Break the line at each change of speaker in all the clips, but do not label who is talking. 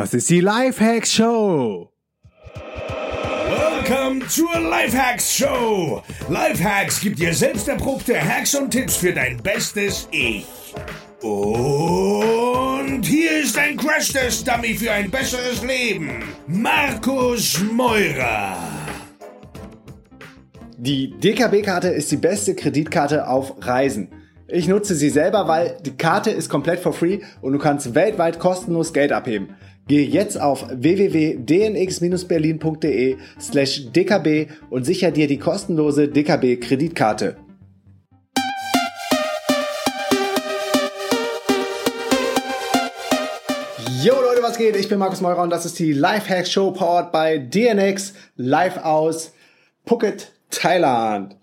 Das ist die Lifehacks Show.
Welcome zur Lifehacks Show. Lifehacks gibt dir selbst erprobte Hacks und Tipps für dein bestes Ich. Und hier ist ein Crash-Test-Dummy für ein besseres Leben. Markus Meurer.
Die DKB-Karte ist die beste Kreditkarte auf Reisen. Ich nutze sie selber, weil die Karte ist komplett for free und du kannst weltweit kostenlos Geld abheben. Gehe jetzt auf www.dnx-berlin.de slash dkb und sicher dir die kostenlose DKB-Kreditkarte. Yo Leute, was geht? Ich bin Markus Meurer und das ist die Lifehack Show powered by DNX live aus Phuket, Thailand.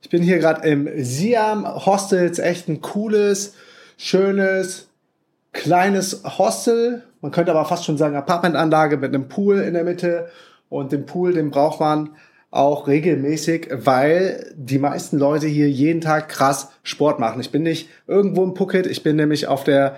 Ich bin hier gerade im Siam Hostels, echt ein cooles, schönes, kleines Hostel. Man könnte aber fast schon sagen Apartmentanlage mit einem Pool in der Mitte. Und den Pool, den braucht man auch regelmäßig, weil die meisten Leute hier jeden Tag krass Sport machen. Ich bin nicht irgendwo im Phuket, ich bin nämlich auf der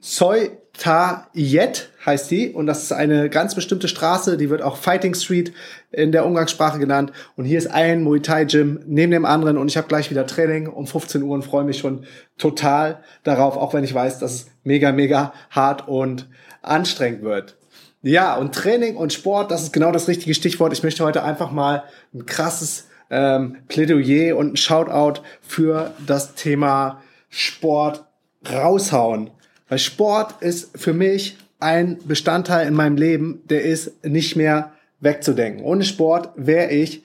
Soi Ta Yet heißt die und das ist eine ganz bestimmte Straße, die wird auch Fighting Street in der Umgangssprache genannt und hier ist ein Muay Thai Gym neben dem anderen und ich habe gleich wieder Training um 15 Uhr und freue mich schon total darauf, auch wenn ich weiß, dass es mega mega hart und anstrengend wird. Ja, und Training und Sport, das ist genau das richtige Stichwort. Ich möchte heute einfach mal ein krasses ähm, Plädoyer und ein Shoutout für das Thema Sport raushauen. Weil Sport ist für mich ein Bestandteil in meinem Leben, der ist nicht mehr wegzudenken. Ohne Sport wäre ich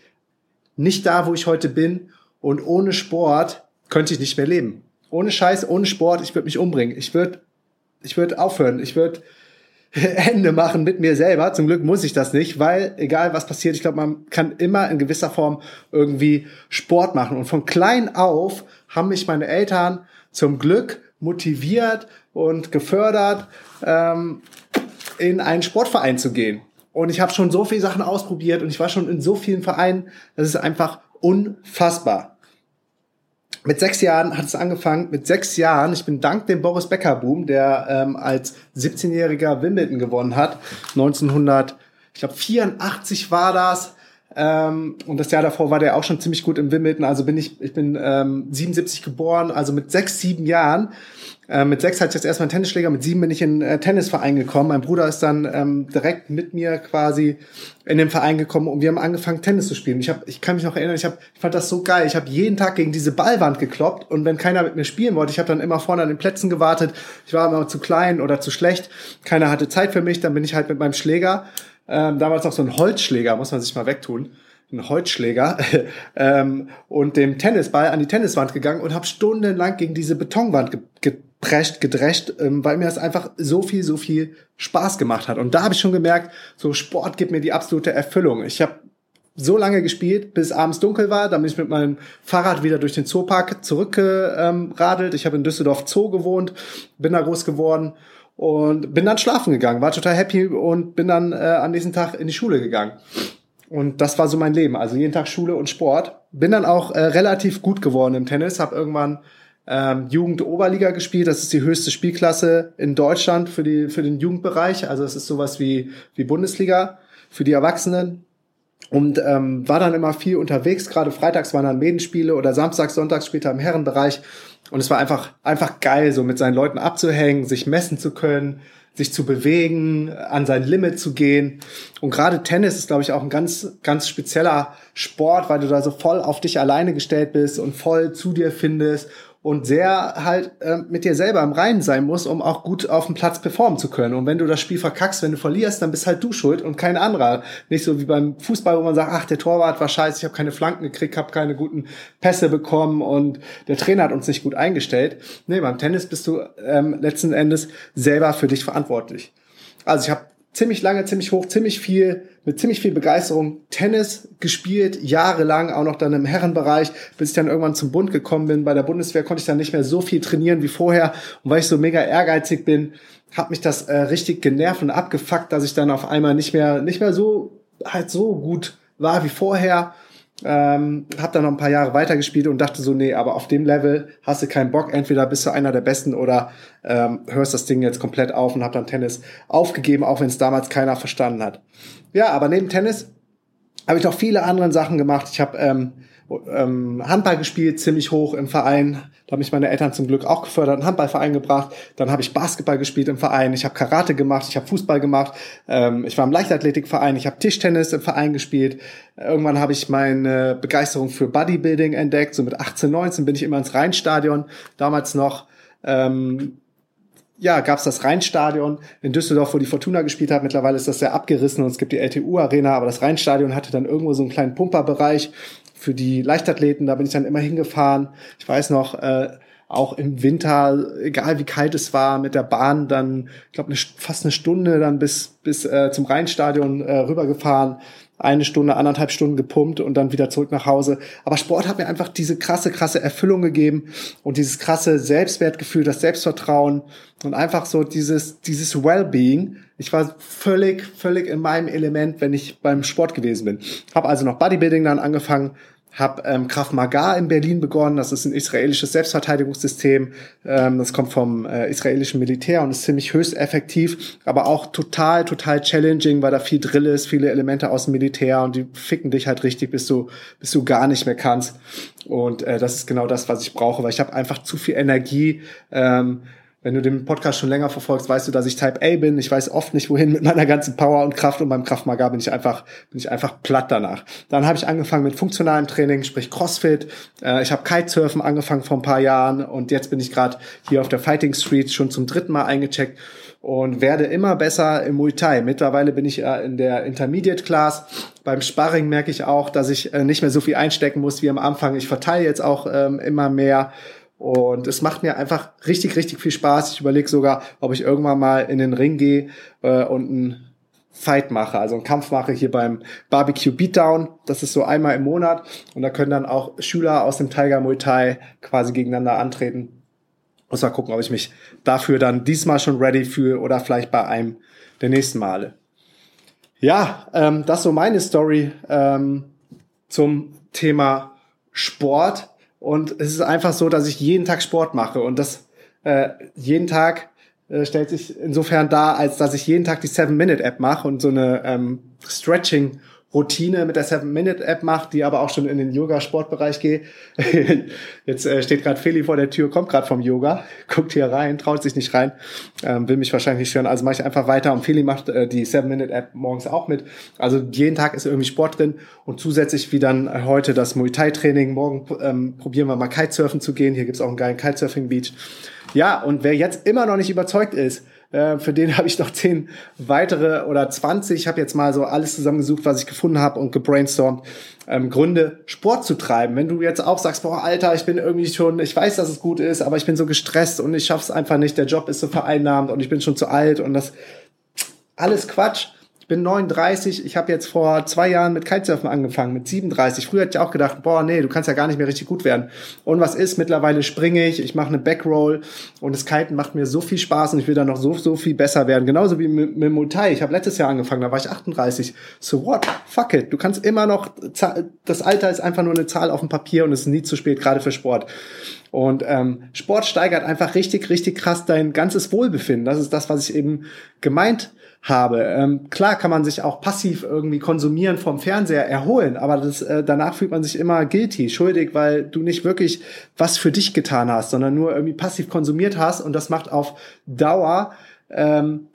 nicht da, wo ich heute bin. Und ohne Sport könnte ich nicht mehr leben. Ohne Scheiß, ohne Sport, ich würde mich umbringen. Ich würde ich würd aufhören. Ich würde Ende machen mit mir selber. Zum Glück muss ich das nicht, weil egal was passiert, ich glaube, man kann immer in gewisser Form irgendwie Sport machen. Und von klein auf haben mich meine Eltern zum Glück motiviert und gefördert, ähm, in einen Sportverein zu gehen. Und ich habe schon so viele Sachen ausprobiert und ich war schon in so vielen Vereinen, das ist einfach unfassbar. Mit sechs Jahren hat es angefangen. Mit sechs Jahren, ich bin dank dem Boris Becker Boom, der ähm, als 17-jähriger Wimbledon gewonnen hat, 1900, ich glaube 84 war das. Ähm, und das Jahr davor war der auch schon ziemlich gut im Wimbledon. Also bin ich, ich bin ähm, 77 geboren, also mit sechs, sieben Jahren äh, mit sechs hatte ich jetzt erstmal einen Tennisschläger, mit sieben bin ich in äh, Tennisverein gekommen. Mein Bruder ist dann ähm, direkt mit mir quasi in den Verein gekommen und wir haben angefangen Tennis zu spielen. Ich hab, ich kann mich noch erinnern, ich, hab, ich fand das so geil. Ich habe jeden Tag gegen diese Ballwand gekloppt und wenn keiner mit mir spielen wollte, ich habe dann immer vorne an den Plätzen gewartet. Ich war immer zu klein oder zu schlecht. Keiner hatte Zeit für mich. Dann bin ich halt mit meinem Schläger, ähm, damals noch so ein Holzschläger, muss man sich mal wegtun einen Holzschläger ähm, und dem Tennisball an die Tenniswand gegangen und habe stundenlang gegen diese Betonwand ge geprescht, gedrescht, ähm, weil mir das einfach so viel, so viel Spaß gemacht hat. Und da habe ich schon gemerkt, so Sport gibt mir die absolute Erfüllung. Ich habe so lange gespielt, bis abends dunkel war. Dann bin ich mit meinem Fahrrad wieder durch den Zoopark zurückgeradelt. Ich habe in Düsseldorf Zoo gewohnt, bin da groß geworden und bin dann schlafen gegangen. War total happy und bin dann äh, am nächsten Tag in die Schule gegangen. Und das war so mein Leben. Also jeden Tag Schule und Sport. Bin dann auch äh, relativ gut geworden im Tennis. Habe irgendwann ähm, Jugend-Oberliga gespielt. Das ist die höchste Spielklasse in Deutschland für, die, für den Jugendbereich. Also es ist sowas wie, wie Bundesliga für die Erwachsenen. Und ähm, war dann immer viel unterwegs. Gerade freitags waren dann Medenspiele oder samstags, sonntags später im Herrenbereich. Und es war einfach, einfach geil, so mit seinen Leuten abzuhängen, sich messen zu können, sich zu bewegen, an sein Limit zu gehen. Und gerade Tennis ist, glaube ich, auch ein ganz, ganz spezieller Sport, weil du da so voll auf dich alleine gestellt bist und voll zu dir findest und sehr halt äh, mit dir selber im Reinen sein muss, um auch gut auf dem Platz performen zu können. Und wenn du das Spiel verkackst, wenn du verlierst, dann bist halt du schuld und kein anderer. Nicht so wie beim Fußball, wo man sagt, ach, der Torwart war scheiße, ich habe keine Flanken gekriegt, habe keine guten Pässe bekommen und der Trainer hat uns nicht gut eingestellt. Nee, beim Tennis bist du ähm, letzten Endes selber für dich verantwortlich. Also ich habe ziemlich lange, ziemlich hoch, ziemlich viel, mit ziemlich viel Begeisterung Tennis gespielt, jahrelang, auch noch dann im Herrenbereich, bis ich dann irgendwann zum Bund gekommen bin. Bei der Bundeswehr konnte ich dann nicht mehr so viel trainieren wie vorher. Und weil ich so mega ehrgeizig bin, hat mich das äh, richtig genervt und abgefuckt, dass ich dann auf einmal nicht mehr, nicht mehr so, halt so gut war wie vorher. Ähm, habe dann noch ein paar Jahre weitergespielt und dachte so, nee, aber auf dem Level hast du keinen Bock. Entweder bist du einer der Besten oder ähm, hörst das Ding jetzt komplett auf und habe dann Tennis aufgegeben, auch wenn es damals keiner verstanden hat. Ja, aber neben Tennis habe ich noch viele andere Sachen gemacht. Ich habe ähm, ähm, Handball gespielt, ziemlich hoch im Verein. Da haben mich meine Eltern zum Glück auch gefördert, einen Handballverein gebracht. Dann habe ich Basketball gespielt im Verein. Ich habe Karate gemacht, ich habe Fußball gemacht. Ähm, ich war im Leichtathletikverein, ich habe Tischtennis im Verein gespielt. Irgendwann habe ich meine Begeisterung für Bodybuilding entdeckt. So mit 18, 19 bin ich immer ins Rheinstadion. Damals noch ähm, ja, gab es das Rheinstadion in Düsseldorf, wo die Fortuna gespielt hat. Mittlerweile ist das sehr abgerissen und es gibt die LTU-Arena, aber das Rheinstadion hatte dann irgendwo so einen kleinen Pumperbereich für die Leichtathleten. Da bin ich dann immer hingefahren. Ich weiß noch, äh, auch im Winter, egal wie kalt es war, mit der Bahn dann, ich glaube, fast eine Stunde dann bis, bis äh, zum Rheinstadion äh, rübergefahren eine Stunde, anderthalb Stunden gepumpt und dann wieder zurück nach Hause. Aber Sport hat mir einfach diese krasse, krasse Erfüllung gegeben und dieses krasse Selbstwertgefühl, das Selbstvertrauen und einfach so dieses, dieses Wellbeing. Ich war völlig, völlig in meinem Element, wenn ich beim Sport gewesen bin. Habe also noch Bodybuilding dann angefangen, habe ähm, Krav Maga in Berlin begonnen. Das ist ein israelisches Selbstverteidigungssystem. Ähm, das kommt vom äh, israelischen Militär und ist ziemlich höchst effektiv, aber auch total, total challenging, weil da viel Drill ist, viele Elemente aus dem Militär und die ficken dich halt richtig, bis du, bis du gar nicht mehr kannst. Und äh, das ist genau das, was ich brauche, weil ich habe einfach zu viel Energie. Ähm, wenn du den Podcast schon länger verfolgst, weißt du, dass ich Type A bin. Ich weiß oft nicht, wohin mit meiner ganzen Power und Kraft und beim Kraftmagar bin ich einfach, bin ich einfach platt danach. Dann habe ich angefangen mit funktionalem Training, sprich Crossfit. Äh, ich habe Kitesurfen angefangen vor ein paar Jahren und jetzt bin ich gerade hier auf der Fighting Street schon zum dritten Mal eingecheckt und werde immer besser im Muay Thai. Mittlerweile bin ich in der Intermediate Class. Beim Sparring merke ich auch, dass ich äh, nicht mehr so viel einstecken muss wie am Anfang. Ich verteile jetzt auch ähm, immer mehr und es macht mir einfach richtig, richtig viel Spaß. Ich überlege sogar, ob ich irgendwann mal in den Ring gehe äh, und einen Fight mache, also einen Kampf mache hier beim Barbecue Beatdown. Das ist so einmal im Monat. Und da können dann auch Schüler aus dem Tiger Muay Thai quasi gegeneinander antreten. Muss mal gucken, ob ich mich dafür dann diesmal schon ready fühle oder vielleicht bei einem der nächsten Male. Ja, ähm, das so meine Story ähm, zum Thema Sport. Und es ist einfach so, dass ich jeden Tag Sport mache. Und das äh, jeden Tag äh, stellt sich insofern dar, als dass ich jeden Tag die Seven-Minute-App mache und so eine ähm, Stretching- Routine mit der Seven-Minute-App macht, die aber auch schon in den Yoga-Sportbereich geht. Jetzt äh, steht gerade Feli vor der Tür, kommt gerade vom Yoga, guckt hier rein, traut sich nicht rein, ähm, will mich wahrscheinlich nicht stören. Also mache ich einfach weiter und Feli macht äh, die Seven-Minute-App morgens auch mit. Also jeden Tag ist irgendwie Sport drin und zusätzlich wie dann heute das Muay Thai-Training. Morgen ähm, probieren wir mal Kitesurfen zu gehen. Hier gibt's auch einen geilen Kitesurfing-Beach. Ja, und wer jetzt immer noch nicht überzeugt ist, äh, für den habe ich noch zehn weitere oder 20. Ich habe jetzt mal so alles zusammengesucht, was ich gefunden habe und gebrainstormt. Ähm, Gründe, Sport zu treiben. Wenn du jetzt auch sagst, boah, Alter, ich bin irgendwie schon, ich weiß, dass es gut ist, aber ich bin so gestresst und ich schaff's einfach nicht, der Job ist so vereinnahmt und ich bin schon zu alt und das alles Quatsch bin 39, ich habe jetzt vor zwei Jahren mit Kitesurfen angefangen, mit 37. Früher hätte ich auch gedacht, boah, nee, du kannst ja gar nicht mehr richtig gut werden. Und was ist? Mittlerweile springe ich, ich mache eine Backroll und das Kiten macht mir so viel Spaß und ich will dann noch so, so viel besser werden. Genauso wie mit, mit Muay Ich habe letztes Jahr angefangen, da war ich 38. So what? Fuck it. Du kannst immer noch, das Alter ist einfach nur eine Zahl auf dem Papier und es ist nie zu spät, gerade für Sport. Und ähm, Sport steigert einfach richtig, richtig krass dein ganzes Wohlbefinden. Das ist das, was ich eben gemeint habe. Ähm, klar kann man sich auch passiv irgendwie konsumieren vom Fernseher erholen, aber das, äh, danach fühlt man sich immer guilty, schuldig, weil du nicht wirklich was für dich getan hast, sondern nur irgendwie passiv konsumiert hast und das macht auf Dauer ähm,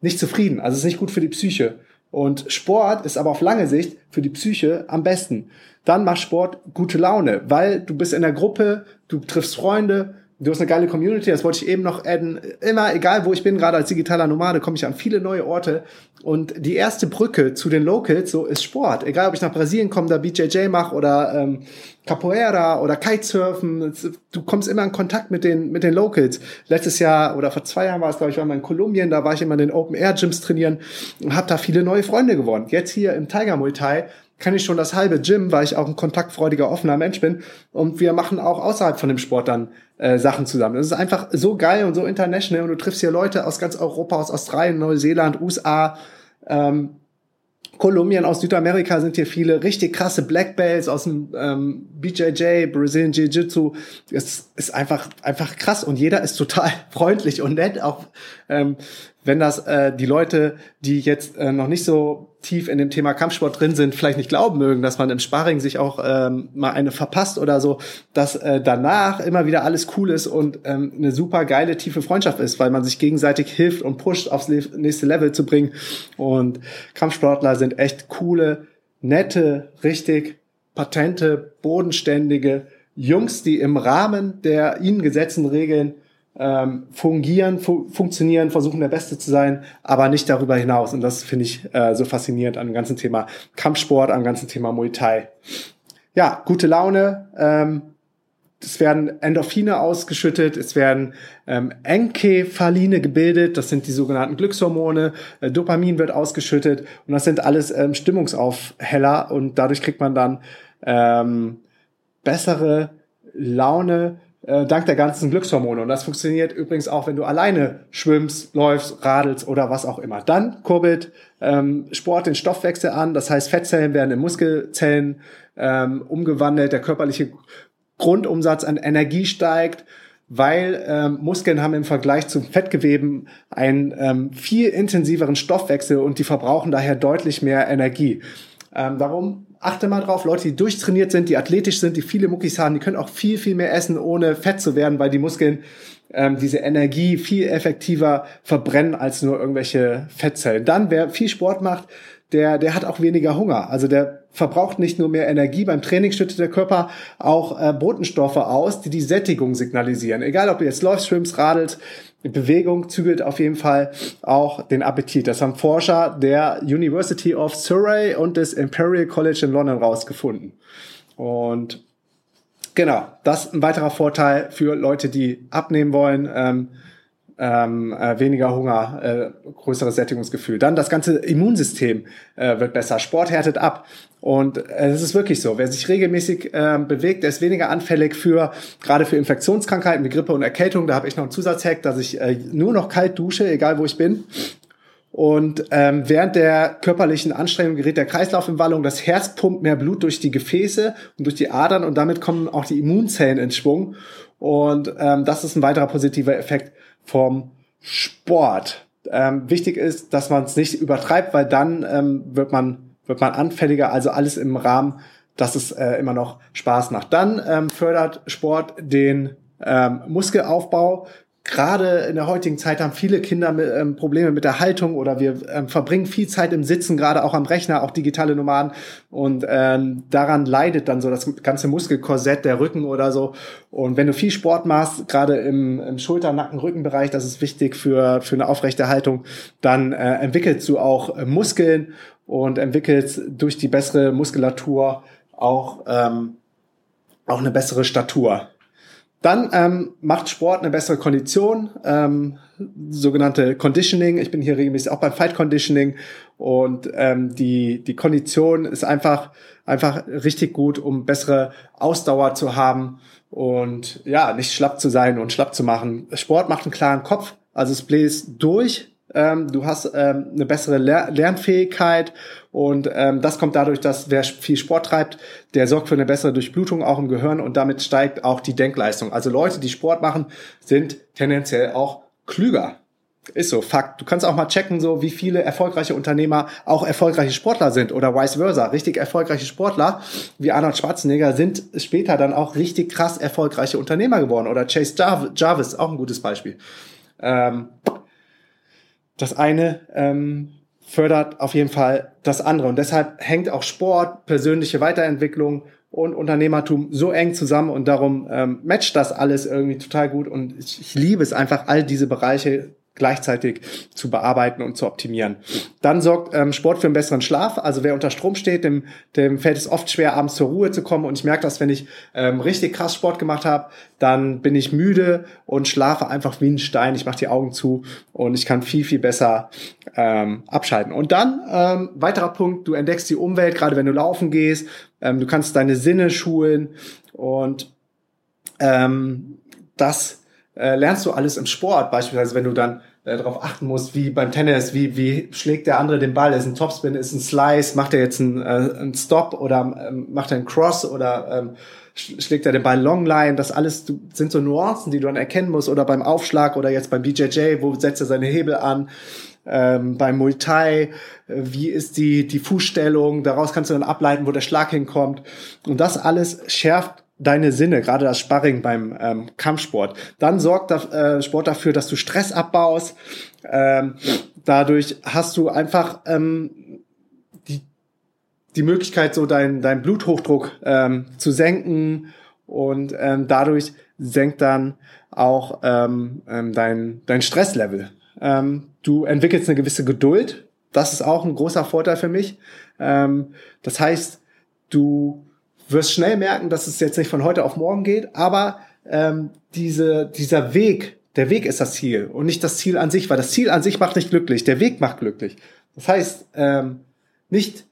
nicht zufrieden. Also es ist nicht gut für die Psyche. Und Sport ist aber auf lange Sicht für die Psyche am besten. Dann macht Sport gute Laune, weil du bist in der Gruppe, du triffst Freunde, Du hast eine geile Community, das wollte ich eben noch adden. Immer, egal wo ich bin, gerade als digitaler Nomade, komme ich an viele neue Orte. Und die erste Brücke zu den Locals, so ist Sport. Egal, ob ich nach Brasilien komme, da BJJ mache oder ähm, Capoeira oder Kitesurfen. Du kommst immer in Kontakt mit den, mit den Locals. Letztes Jahr oder vor zwei Jahren war es, glaube ich, war mal in Kolumbien, da war ich immer in den Open Air Gyms trainieren und habe da viele neue Freunde gewonnen. Jetzt hier im Tiger Muay Thai kann ich schon das halbe Gym, weil ich auch ein kontaktfreudiger, offener Mensch bin. Und wir machen auch außerhalb von dem Sport dann äh, Sachen zusammen. Das ist einfach so geil und so international. Und du triffst hier Leute aus ganz Europa, aus Australien, Neuseeland, USA. Ähm, Kolumbien, aus Südamerika sind hier viele richtig krasse Black Belts aus dem ähm, BJJ, Brazilian Jiu-Jitsu. Es ist einfach, einfach krass und jeder ist total freundlich und nett, auch ähm, wenn das äh, die Leute, die jetzt äh, noch nicht so tief in dem Thema Kampfsport drin sind, vielleicht nicht glauben mögen, dass man im Sparring sich auch ähm, mal eine verpasst oder so, dass äh, danach immer wieder alles cool ist und ähm, eine super geile, tiefe Freundschaft ist, weil man sich gegenseitig hilft und pusht, aufs nächste Level zu bringen. Und Kampfsportler sind echt coole, nette, richtig patente, bodenständige Jungs, die im Rahmen der ihnen gesetzten Regeln ähm, fungieren, fu funktionieren, versuchen der Beste zu sein, aber nicht darüber hinaus. Und das finde ich äh, so faszinierend an dem ganzen Thema Kampfsport, am ganzen Thema Muay Thai. Ja, gute Laune. Ähm, es werden Endorphine ausgeschüttet, es werden ähm, Enkephaline gebildet, das sind die sogenannten Glückshormone, äh, Dopamin wird ausgeschüttet und das sind alles ähm, Stimmungsaufheller und dadurch kriegt man dann ähm, bessere Laune, äh, dank der ganzen Glückshormone. Und das funktioniert übrigens auch, wenn du alleine schwimmst, läufst, radelst oder was auch immer. Dann kurbelt ähm, Sport den Stoffwechsel an. Das heißt, Fettzellen werden in Muskelzellen ähm, umgewandelt. Der körperliche Grundumsatz an Energie steigt weil ähm, Muskeln haben im Vergleich zum Fettgeweben einen ähm, viel intensiveren Stoffwechsel und die verbrauchen daher deutlich mehr Energie. Ähm, darum achte mal drauf, Leute, die durchtrainiert sind, die athletisch sind, die viele Muckis haben, die können auch viel, viel mehr essen, ohne fett zu werden, weil die Muskeln ähm, diese Energie viel effektiver verbrennen als nur irgendwelche Fettzellen. Dann, wer viel Sport macht, der, der hat auch weniger Hunger. Also der verbraucht nicht nur mehr Energie, beim Training schüttet der Körper auch äh, Botenstoffe aus, die die Sättigung signalisieren. Egal, ob du jetzt läufst, schwimmst, radelst, Bewegung zügelt auf jeden Fall auch den Appetit. Das haben Forscher der University of Surrey und des Imperial College in London rausgefunden. Und genau, das ist ein weiterer Vorteil für Leute, die abnehmen wollen. Ähm, ähm, äh, weniger Hunger, äh, größeres Sättigungsgefühl. Dann das ganze Immunsystem äh, wird besser, Sport härtet ab. Und äh, es ist wirklich so, wer sich regelmäßig äh, bewegt, der ist weniger anfällig für, gerade für Infektionskrankheiten wie Grippe und Erkältung. Da habe ich noch einen Zusatzhack, dass ich äh, nur noch kalt dusche, egal wo ich bin. Und ähm, während der körperlichen Anstrengung gerät der Kreislauf in Wallung, das Herz pumpt mehr Blut durch die Gefäße und durch die Adern und damit kommen auch die Immunzellen in Schwung. Und ähm, das ist ein weiterer positiver Effekt vom Sport. Ähm, wichtig ist, dass man es nicht übertreibt, weil dann ähm, wird man wird man anfälliger. Also alles im Rahmen, dass es äh, immer noch Spaß macht. Dann ähm, fördert Sport den ähm, Muskelaufbau gerade in der heutigen Zeit haben viele Kinder mit, ähm, Probleme mit der Haltung oder wir ähm, verbringen viel Zeit im Sitzen, gerade auch am Rechner, auch digitale Nomaden. Und ähm, daran leidet dann so das ganze Muskelkorsett, der Rücken oder so. Und wenn du viel Sport machst, gerade im, im Schulter-, Nacken-, Rückenbereich, das ist wichtig für, für eine aufrechte Haltung, dann äh, entwickelst du auch äh, Muskeln und entwickelst durch die bessere Muskulatur auch, ähm, auch eine bessere Statur. Dann ähm, macht Sport eine bessere Kondition, ähm, sogenannte Conditioning. Ich bin hier regelmäßig auch beim Fight Conditioning und ähm, die die Kondition ist einfach einfach richtig gut, um bessere Ausdauer zu haben und ja nicht schlapp zu sein und schlapp zu machen. Sport macht einen klaren Kopf, also es bläst durch ähm, du hast ähm, eine bessere Ler Lernfähigkeit und ähm, das kommt dadurch, dass wer viel Sport treibt, der sorgt für eine bessere Durchblutung auch im Gehirn und damit steigt auch die Denkleistung. Also Leute, die Sport machen, sind tendenziell auch klüger. Ist so, Fakt. Du kannst auch mal checken, so wie viele erfolgreiche Unternehmer auch erfolgreiche Sportler sind oder vice versa. Richtig erfolgreiche Sportler wie Arnold Schwarzenegger sind später dann auch richtig krass erfolgreiche Unternehmer geworden. Oder Chase Jarvis, auch ein gutes Beispiel. Ähm, das eine ähm, fördert auf jeden Fall das andere. Und deshalb hängt auch Sport, persönliche Weiterentwicklung und Unternehmertum so eng zusammen und darum ähm, matcht das alles irgendwie total gut. Und ich, ich liebe es einfach, all diese Bereiche gleichzeitig zu bearbeiten und zu optimieren. Dann sorgt ähm, Sport für einen besseren Schlaf. Also wer unter Strom steht, dem, dem fällt es oft schwer, abends zur Ruhe zu kommen. Und ich merke das, wenn ich ähm, richtig krass Sport gemacht habe, dann bin ich müde und schlafe einfach wie ein Stein. Ich mache die Augen zu und ich kann viel, viel besser ähm, abschalten. Und dann, ähm, weiterer Punkt, du entdeckst die Umwelt, gerade wenn du laufen gehst. Ähm, du kannst deine Sinne schulen und ähm, das äh, lernst du alles im Sport. Beispielsweise, wenn du dann darauf achten musst, wie beim Tennis, wie, wie schlägt der andere den Ball, ist ein Topspin, ist ein Slice, macht er jetzt einen, äh, einen Stop oder ähm, macht er einen Cross oder ähm, schlägt er den Ball Longline, das alles sind so Nuancen, die du dann erkennen musst. Oder beim Aufschlag oder jetzt beim BJJ, wo setzt er seine Hebel an, ähm, beim Muay Thai, äh, wie ist die, die Fußstellung, daraus kannst du dann ableiten, wo der Schlag hinkommt. Und das alles schärft deine Sinne, gerade das Sparring beim ähm, Kampfsport. Dann sorgt der äh, Sport dafür, dass du Stress abbaust. Ähm, dadurch hast du einfach ähm, die, die Möglichkeit, so deinen dein Bluthochdruck ähm, zu senken und ähm, dadurch senkt dann auch ähm, ähm, dein, dein Stresslevel. Ähm, du entwickelst eine gewisse Geduld. Das ist auch ein großer Vorteil für mich. Ähm, das heißt, du wirst schnell merken, dass es jetzt nicht von heute auf morgen geht, aber ähm, diese, dieser Weg, der Weg ist das Ziel und nicht das Ziel an sich, weil das Ziel an sich macht nicht glücklich, der Weg macht glücklich. Das heißt, ähm, nicht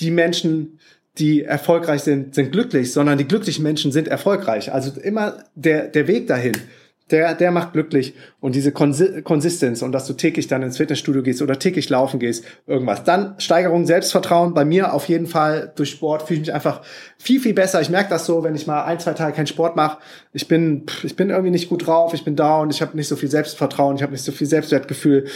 die Menschen, die erfolgreich sind, sind glücklich, sondern die glücklichen Menschen sind erfolgreich. Also immer der, der Weg dahin der, der macht glücklich. Und diese Konsistenz und dass du täglich dann ins Fitnessstudio gehst oder täglich laufen gehst, irgendwas. Dann Steigerung Selbstvertrauen. Bei mir auf jeden Fall durch Sport fühle ich mich einfach viel, viel besser. Ich merke das so, wenn ich mal ein, zwei Tage keinen Sport mache. Ich bin, ich bin irgendwie nicht gut drauf, ich bin down, ich habe nicht so viel Selbstvertrauen, ich habe nicht so viel Selbstwertgefühl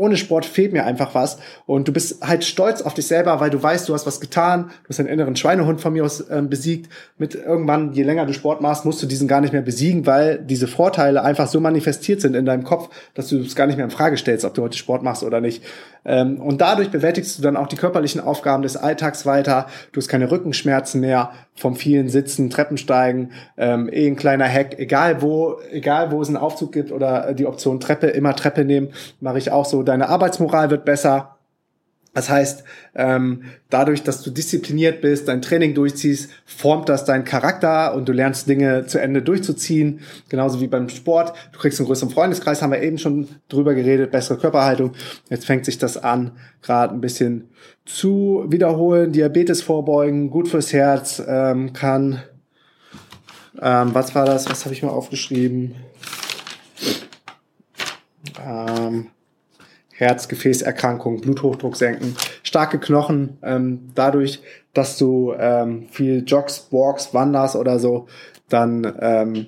ohne Sport fehlt mir einfach was. Und du bist halt stolz auf dich selber, weil du weißt, du hast was getan, du hast einen inneren Schweinehund von mir aus ähm, besiegt. Mit irgendwann, je länger du Sport machst, musst du diesen gar nicht mehr besiegen, weil diese Vorteile einfach so manifestiert sind in deinem Kopf, dass du es gar nicht mehr in Frage stellst, ob du heute Sport machst oder nicht. Ähm, und dadurch bewältigst du dann auch die körperlichen Aufgaben des Alltags weiter. Du hast keine Rückenschmerzen mehr vom vielen Sitzen, Treppensteigen, ähm, eh ein kleiner Hack, egal wo, egal wo es einen Aufzug gibt oder die Option Treppe, immer Treppe nehmen, mache ich auch so. Deine Arbeitsmoral wird besser das heißt, ähm, dadurch, dass du diszipliniert bist, dein Training durchziehst, formt das deinen Charakter und du lernst Dinge zu Ende durchzuziehen. Genauso wie beim Sport. Du kriegst einen größeren Freundeskreis, haben wir eben schon drüber geredet, bessere Körperhaltung. Jetzt fängt sich das an, gerade ein bisschen zu wiederholen. Diabetes vorbeugen, gut fürs Herz, ähm, kann. Ähm, was war das? Was habe ich mal aufgeschrieben? Ähm, Herz-Gefäßerkrankungen, Bluthochdruck senken, starke Knochen, ähm, dadurch, dass du ähm, viel joggst, walks, wanderst oder so, dann ähm,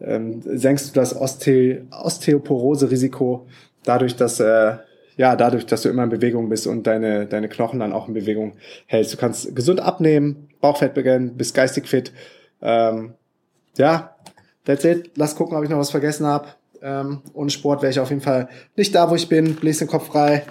ähm, senkst du das Osteo Osteoporose-Risiko dadurch, dass äh, ja, dadurch, dass du immer in Bewegung bist und deine, deine Knochen dann auch in Bewegung hältst. Du kannst gesund abnehmen, Bauchfett beginnen, bist geistig fit. Ähm, ja, that's it. Lass gucken, ob ich noch was vergessen habe. Ähm, ohne Sport wäre ich auf jeden Fall nicht da, wo ich bin, bläst den Kopf frei.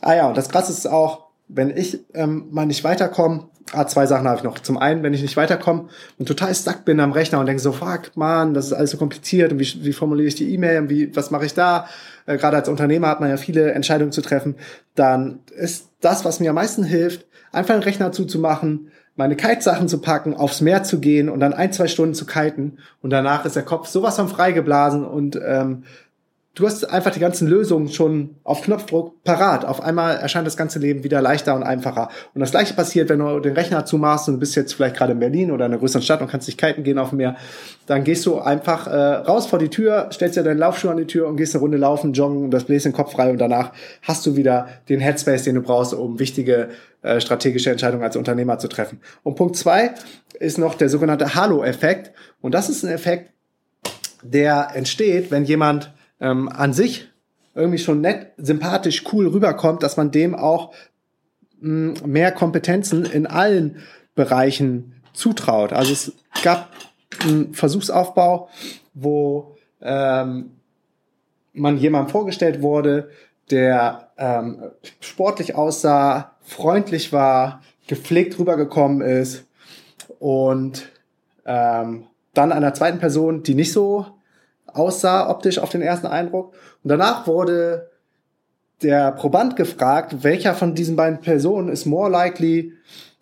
Ah ja, und das Krasse ist auch, wenn ich ähm, mal nicht weiterkomme, ah, zwei Sachen habe ich noch. Zum einen, wenn ich nicht weiterkomme und total stuck bin am Rechner und denke so, fuck, man, das ist alles so kompliziert und wie, wie formuliere ich die E-Mail und wie, was mache ich da? Äh, Gerade als Unternehmer hat man ja viele Entscheidungen zu treffen. Dann ist das, was mir am meisten hilft, einfach einen Rechner zuzumachen, meine Kitesachen zu packen, aufs Meer zu gehen und dann ein, zwei Stunden zu kiten und danach ist der Kopf sowas von freigeblasen und ähm, du hast einfach die ganzen Lösungen schon auf Knopfdruck parat. Auf einmal erscheint das ganze Leben wieder leichter und einfacher. Und das gleiche passiert, wenn du den Rechner zumachst und bist jetzt vielleicht gerade in Berlin oder in einer größeren Stadt und kannst dich kiten gehen auf dem Meer, dann gehst du einfach äh, raus vor die Tür, stellst dir deinen Laufschuh an die Tür und gehst eine Runde laufen, joggen und das bläst den Kopf frei und danach hast du wieder den Headspace, den du brauchst, um wichtige äh, strategische Entscheidungen als Unternehmer zu treffen. Und Punkt zwei ist noch der sogenannte Halo-Effekt. Und das ist ein Effekt, der entsteht, wenn jemand ähm, an sich irgendwie schon nett, sympathisch, cool rüberkommt, dass man dem auch mh, hm, mehr Kompetenzen in allen Bereichen zutraut. Also es gab einen Versuchsaufbau, wo ähm, man jemandem vorgestellt wurde, der ähm, sportlich aussah, freundlich war, gepflegt rübergekommen ist und ähm, dann einer zweiten Person, die nicht so aussah optisch auf den ersten Eindruck. Und danach wurde der Proband gefragt, welcher von diesen beiden Personen ist more likely,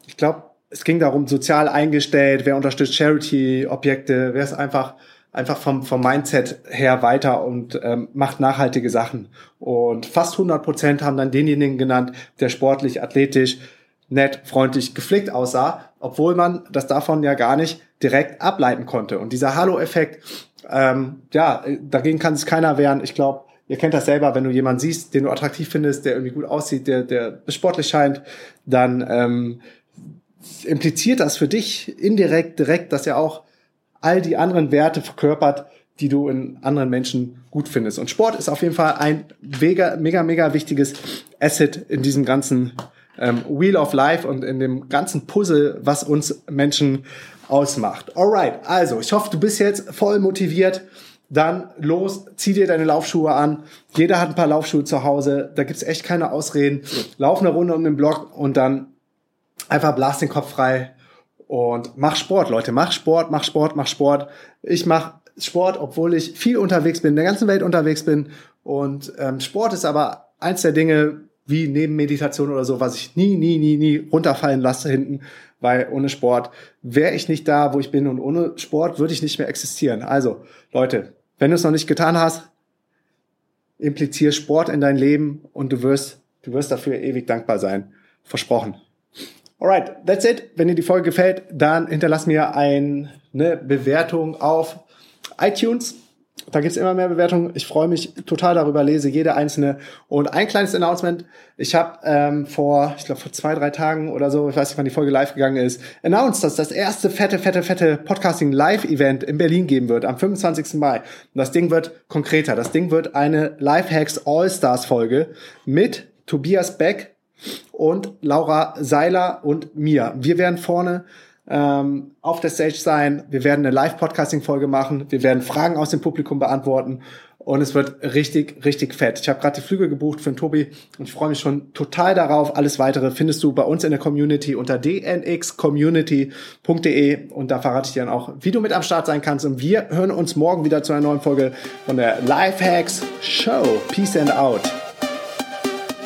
ich glaube, es ging darum, sozial eingestellt, wer unterstützt Charity-Objekte, wer ist einfach einfach vom, vom Mindset her weiter und ähm, macht nachhaltige Sachen. Und fast 100 Prozent haben dann denjenigen genannt, der sportlich, athletisch, nett, freundlich, gepflegt aussah, obwohl man das davon ja gar nicht direkt ableiten konnte. Und dieser Halo-Effekt ähm, ja, dagegen kann sich keiner wehren. Ich glaube, Ihr kennt das selber, wenn du jemanden siehst, den du attraktiv findest, der irgendwie gut aussieht, der, der sportlich scheint, dann ähm, impliziert das für dich indirekt, direkt, dass er auch all die anderen Werte verkörpert, die du in anderen Menschen gut findest. Und Sport ist auf jeden Fall ein mega, mega, mega wichtiges Asset in diesem ganzen ähm, Wheel of Life und in dem ganzen Puzzle, was uns Menschen ausmacht. Alright, also ich hoffe, du bist jetzt voll motiviert. Dann los, zieh dir deine Laufschuhe an. Jeder hat ein paar Laufschuhe zu Hause. Da gibt's echt keine Ausreden. Lauf eine Runde um den Block und dann einfach blast den Kopf frei und mach Sport, Leute. Mach Sport, mach Sport, mach Sport. Ich mach Sport, obwohl ich viel unterwegs bin, in der ganzen Welt unterwegs bin. Und ähm, Sport ist aber eins der Dinge, wie neben Meditation oder so, was ich nie, nie, nie, nie runterfallen lasse hinten, weil ohne Sport wäre ich nicht da, wo ich bin und ohne Sport würde ich nicht mehr existieren. Also, Leute, wenn du es noch nicht getan hast, implizier Sport in dein Leben und du wirst, du wirst dafür ewig dankbar sein. Versprochen. Alright, that's it. Wenn dir die Folge gefällt, dann hinterlass mir eine Bewertung auf iTunes da gibt's immer mehr Bewertungen. Ich freue mich total darüber, lese jede einzelne. Und ein kleines Announcement. Ich habe ähm, vor, ich glaube, vor zwei, drei Tagen oder so, ich weiß nicht, wann die Folge live gegangen ist, announced, dass das erste fette, fette, fette Podcasting-Live-Event in Berlin geben wird, am 25. Mai. Und das Ding wird konkreter. Das Ding wird eine Lifehacks All-Stars-Folge mit Tobias Beck und Laura Seiler und mir. Wir werden vorne ähm, auf der Stage sein. Wir werden eine Live-Podcasting-Folge machen. Wir werden Fragen aus dem Publikum beantworten. Und es wird richtig, richtig fett. Ich habe gerade die Flüge gebucht für den Tobi und ich freue mich schon total darauf. Alles weitere findest du bei uns in der Community unter dnxcommunity.de und da verrate ich dir dann auch, wie du mit am Start sein kannst. Und wir hören uns morgen wieder zu einer neuen Folge von der Lifehacks Show. Peace and out.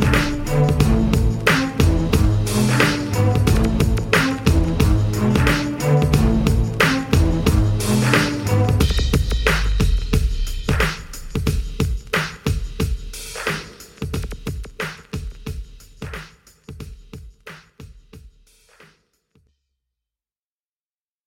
Thank you.